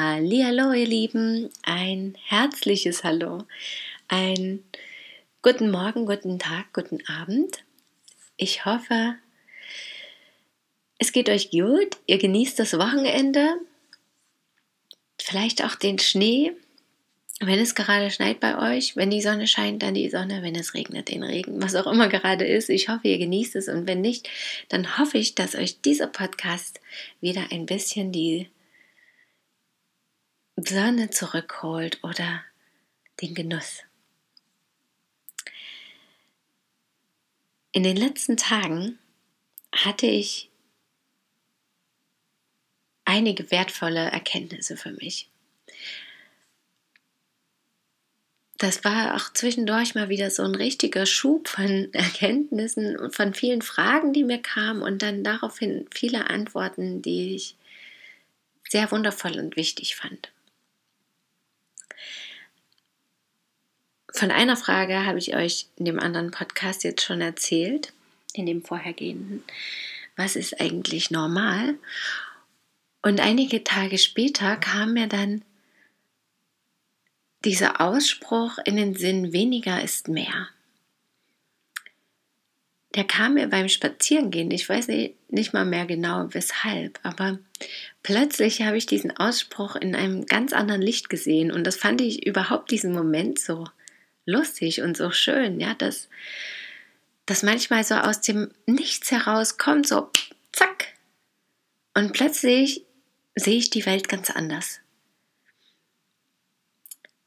Hallo, ihr Lieben, ein herzliches Hallo, ein guten Morgen, guten Tag, guten Abend. Ich hoffe, es geht euch gut, ihr genießt das Wochenende, vielleicht auch den Schnee, wenn es gerade schneit bei euch, wenn die Sonne scheint, dann die Sonne, wenn es regnet, den Regen, was auch immer gerade ist. Ich hoffe, ihr genießt es. Und wenn nicht, dann hoffe ich, dass euch dieser Podcast wieder ein bisschen die Sonne zurückholt oder den Genuss. In den letzten Tagen hatte ich einige wertvolle Erkenntnisse für mich. Das war auch zwischendurch mal wieder so ein richtiger Schub von Erkenntnissen und von vielen Fragen, die mir kamen und dann daraufhin viele Antworten, die ich sehr wundervoll und wichtig fand. Von einer Frage habe ich euch in dem anderen Podcast jetzt schon erzählt, in dem vorhergehenden. Was ist eigentlich normal? Und einige Tage später kam mir dann dieser Ausspruch in den Sinn, weniger ist mehr. Der kam mir beim Spazierengehen, ich weiß nicht, mal mehr genau weshalb, aber plötzlich habe ich diesen Ausspruch in einem ganz anderen Licht gesehen und das fand ich überhaupt diesen Moment so lustig und so schön, ja, dass das manchmal so aus dem Nichts herauskommt, so zack. Und plötzlich sehe ich die Welt ganz anders.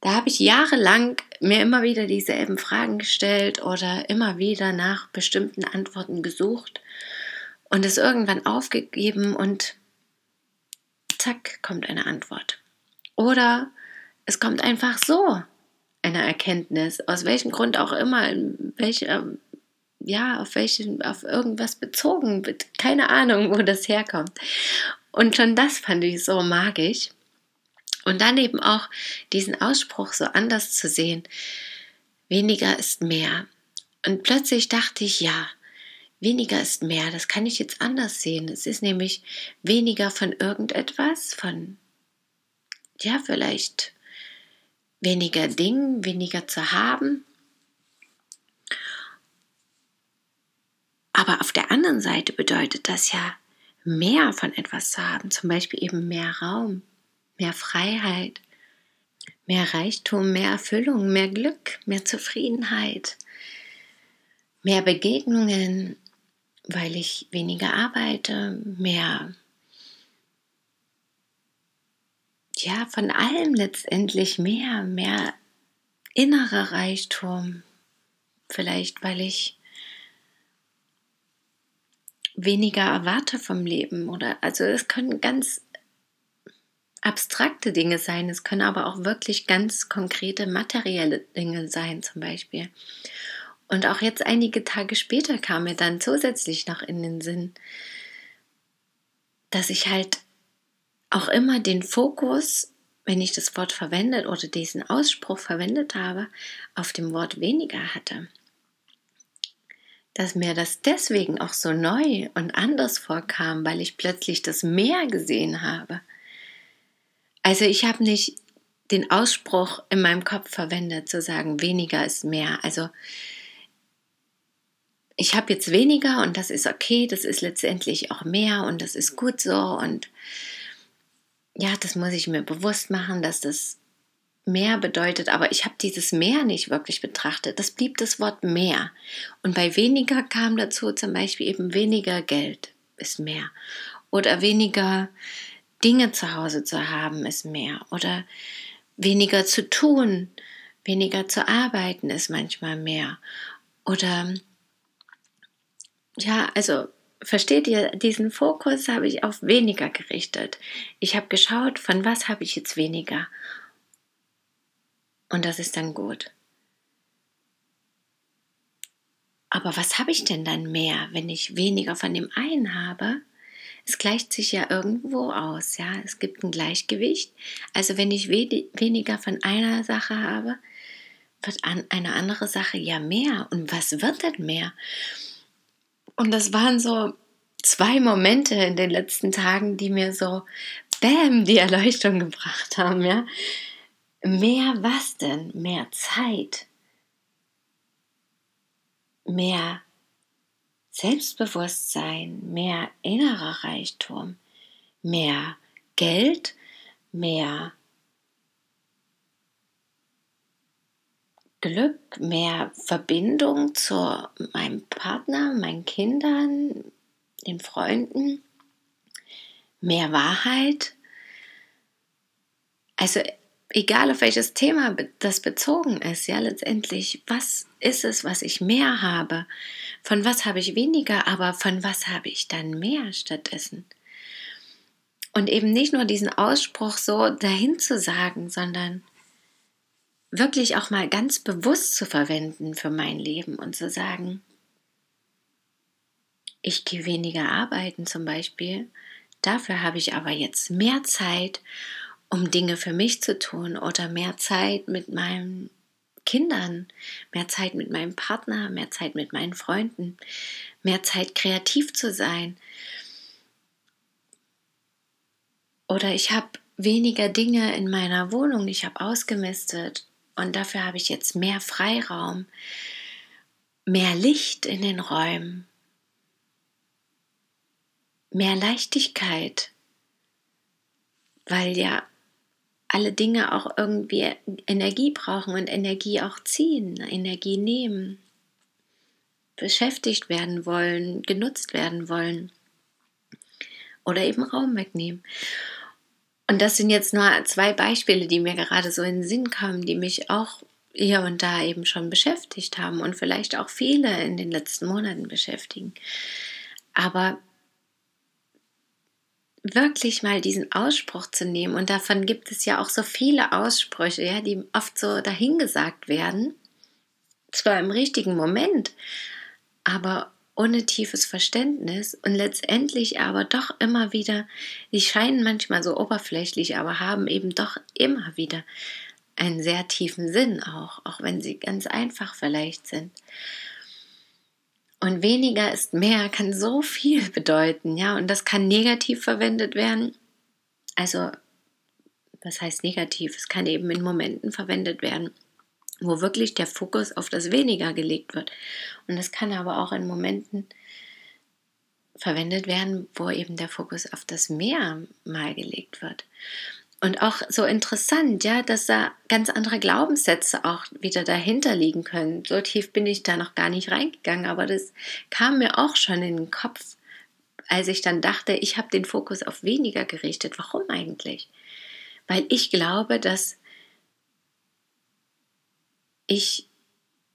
Da habe ich jahrelang mir immer wieder dieselben Fragen gestellt oder immer wieder nach bestimmten Antworten gesucht und es irgendwann aufgegeben und zack kommt eine Antwort. Oder es kommt einfach so einer Erkenntnis, aus welchem Grund auch immer, in welcher, ja, auf welchen, auf irgendwas bezogen, keine Ahnung, wo das herkommt. Und schon das fand ich so magisch. Und dann eben auch diesen Ausspruch so anders zu sehen. Weniger ist mehr. Und plötzlich dachte ich, ja, weniger ist mehr. Das kann ich jetzt anders sehen. Es ist nämlich weniger von irgendetwas, von, ja, vielleicht weniger Dingen, weniger zu haben. Aber auf der anderen Seite bedeutet das ja, mehr von etwas zu haben, zum Beispiel eben mehr Raum, mehr Freiheit, mehr Reichtum, mehr Erfüllung, mehr Glück, mehr Zufriedenheit, mehr Begegnungen, weil ich weniger arbeite, mehr ja, von allem letztendlich mehr, mehr innerer Reichtum. Vielleicht, weil ich weniger erwarte vom Leben oder also es können ganz abstrakte Dinge sein, es können aber auch wirklich ganz konkrete materielle Dinge sein zum Beispiel. Und auch jetzt einige Tage später kam mir dann zusätzlich noch in den Sinn, dass ich halt auch immer den Fokus, wenn ich das Wort verwendet oder diesen Ausspruch verwendet habe, auf dem Wort weniger hatte. Dass mir das deswegen auch so neu und anders vorkam, weil ich plötzlich das Meer gesehen habe. Also ich habe nicht den Ausspruch in meinem Kopf verwendet, zu sagen, weniger ist mehr. Also ich habe jetzt weniger und das ist okay, das ist letztendlich auch mehr und das ist gut so und ja, das muss ich mir bewusst machen, dass das mehr bedeutet, aber ich habe dieses mehr nicht wirklich betrachtet. Das blieb das Wort mehr. Und bei weniger kam dazu zum Beispiel eben weniger Geld ist mehr. Oder weniger Dinge zu Hause zu haben ist mehr. Oder weniger zu tun, weniger zu arbeiten ist manchmal mehr. Oder ja, also versteht ihr, diesen Fokus habe ich auf weniger gerichtet. Ich habe geschaut, von was habe ich jetzt weniger. Und das ist dann gut. Aber was habe ich denn dann mehr, wenn ich weniger von dem einen habe? Es gleicht sich ja irgendwo aus, ja. Es gibt ein Gleichgewicht. Also wenn ich we weniger von einer Sache habe, wird an eine andere Sache ja mehr. Und was wird denn mehr? Und das waren so zwei Momente in den letzten Tagen, die mir so Bäm die Erleuchtung gebracht haben, ja. Mehr was denn? Mehr Zeit. Mehr Selbstbewusstsein, mehr innerer Reichtum, mehr Geld, mehr Glück, mehr Verbindung zu meinem Partner, meinen Kindern, den Freunden, mehr Wahrheit. Also egal auf welches Thema das bezogen ist, ja letztendlich, was ist es, was ich mehr habe? Von was habe ich weniger, aber von was habe ich dann mehr stattdessen? Und eben nicht nur diesen Ausspruch so dahin zu sagen, sondern wirklich auch mal ganz bewusst zu verwenden für mein Leben und zu sagen, ich gehe weniger arbeiten zum Beispiel, dafür habe ich aber jetzt mehr Zeit, um Dinge für mich zu tun oder mehr Zeit mit meinen Kindern, mehr Zeit mit meinem Partner, mehr Zeit mit meinen Freunden, mehr Zeit kreativ zu sein. Oder ich habe weniger Dinge in meiner Wohnung, ich habe ausgemistet. Und dafür habe ich jetzt mehr Freiraum, mehr Licht in den Räumen, mehr Leichtigkeit, weil ja alle Dinge auch irgendwie Energie brauchen und Energie auch ziehen, Energie nehmen, beschäftigt werden wollen, genutzt werden wollen oder eben Raum wegnehmen. Und das sind jetzt nur zwei Beispiele, die mir gerade so in den Sinn kamen, die mich auch hier und da eben schon beschäftigt haben und vielleicht auch viele in den letzten Monaten beschäftigen. Aber wirklich mal diesen Ausspruch zu nehmen, und davon gibt es ja auch so viele Aussprüche, ja, die oft so dahingesagt werden, zwar im richtigen Moment, aber ohne tiefes Verständnis und letztendlich aber doch immer wieder, die scheinen manchmal so oberflächlich, aber haben eben doch immer wieder einen sehr tiefen Sinn auch, auch wenn sie ganz einfach vielleicht sind. Und weniger ist mehr kann so viel bedeuten, ja, und das kann negativ verwendet werden. Also, was heißt negativ? Es kann eben in Momenten verwendet werden wo wirklich der Fokus auf das Weniger gelegt wird. Und das kann aber auch in Momenten verwendet werden, wo eben der Fokus auf das Mehr mal gelegt wird. Und auch so interessant, ja, dass da ganz andere Glaubenssätze auch wieder dahinter liegen können. So tief bin ich da noch gar nicht reingegangen, aber das kam mir auch schon in den Kopf, als ich dann dachte, ich habe den Fokus auf weniger gerichtet. Warum eigentlich? Weil ich glaube, dass ich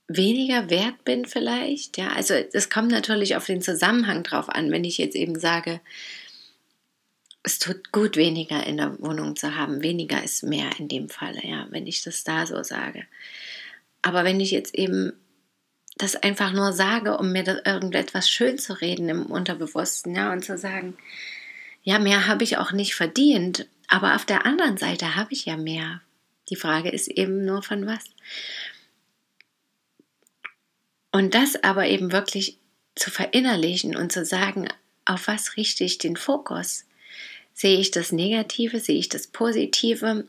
weniger wert bin vielleicht. Ja, also es kommt natürlich auf den Zusammenhang drauf an, wenn ich jetzt eben sage, es tut gut, weniger in der Wohnung zu haben. Weniger ist mehr in dem Falle, ja, wenn ich das da so sage. Aber wenn ich jetzt eben das einfach nur sage, um mir irgendetwas schön zu reden im Unterbewussten, ja, und zu sagen, ja, mehr habe ich auch nicht verdient, aber auf der anderen Seite habe ich ja mehr. Die Frage ist eben nur von was. Und das aber eben wirklich zu verinnerlichen und zu sagen, auf was richte ich den Fokus? Sehe ich das Negative? Sehe ich das Positive?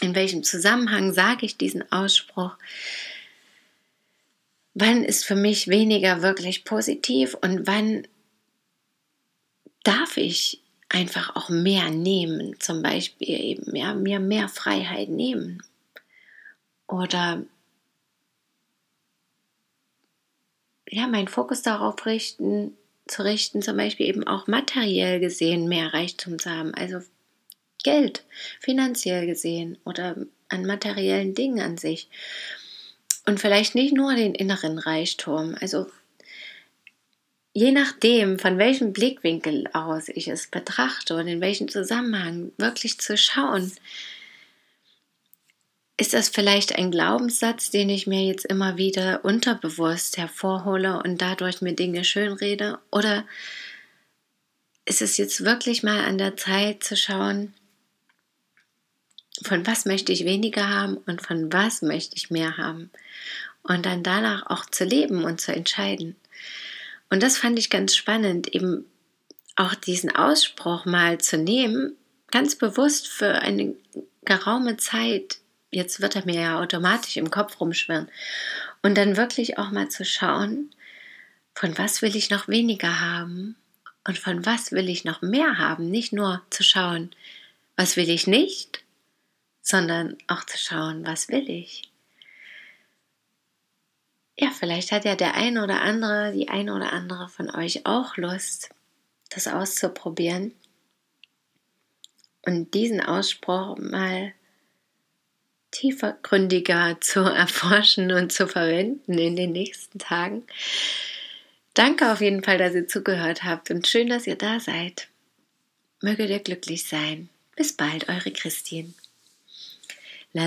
In welchem Zusammenhang sage ich diesen Ausspruch? Wann ist für mich weniger wirklich positiv und wann darf ich einfach auch mehr nehmen? Zum Beispiel eben ja, mir mehr Freiheit nehmen. Oder ja, meinen Fokus darauf richten, zu richten, zum Beispiel eben auch materiell gesehen mehr Reichtum zu haben, also Geld, finanziell gesehen oder an materiellen Dingen an sich. Und vielleicht nicht nur den inneren Reichtum, also je nachdem, von welchem Blickwinkel aus ich es betrachte und in welchem Zusammenhang wirklich zu schauen, ist das vielleicht ein Glaubenssatz, den ich mir jetzt immer wieder unterbewusst hervorhole und dadurch mir Dinge schönrede? Oder ist es jetzt wirklich mal an der Zeit zu schauen, von was möchte ich weniger haben und von was möchte ich mehr haben? Und dann danach auch zu leben und zu entscheiden. Und das fand ich ganz spannend, eben auch diesen Ausspruch mal zu nehmen, ganz bewusst für eine geraume Zeit jetzt wird er mir ja automatisch im Kopf rumschwirren. Und dann wirklich auch mal zu schauen, von was will ich noch weniger haben und von was will ich noch mehr haben. Nicht nur zu schauen, was will ich nicht, sondern auch zu schauen, was will ich. Ja, vielleicht hat ja der ein oder andere, die ein oder andere von euch auch Lust, das auszuprobieren und diesen Ausspruch mal tiefergründiger zu erforschen und zu verwenden in den nächsten Tagen. Danke auf jeden Fall, dass ihr zugehört habt und schön, dass ihr da seid. Möge ihr glücklich sein. Bis bald, eure Christine. La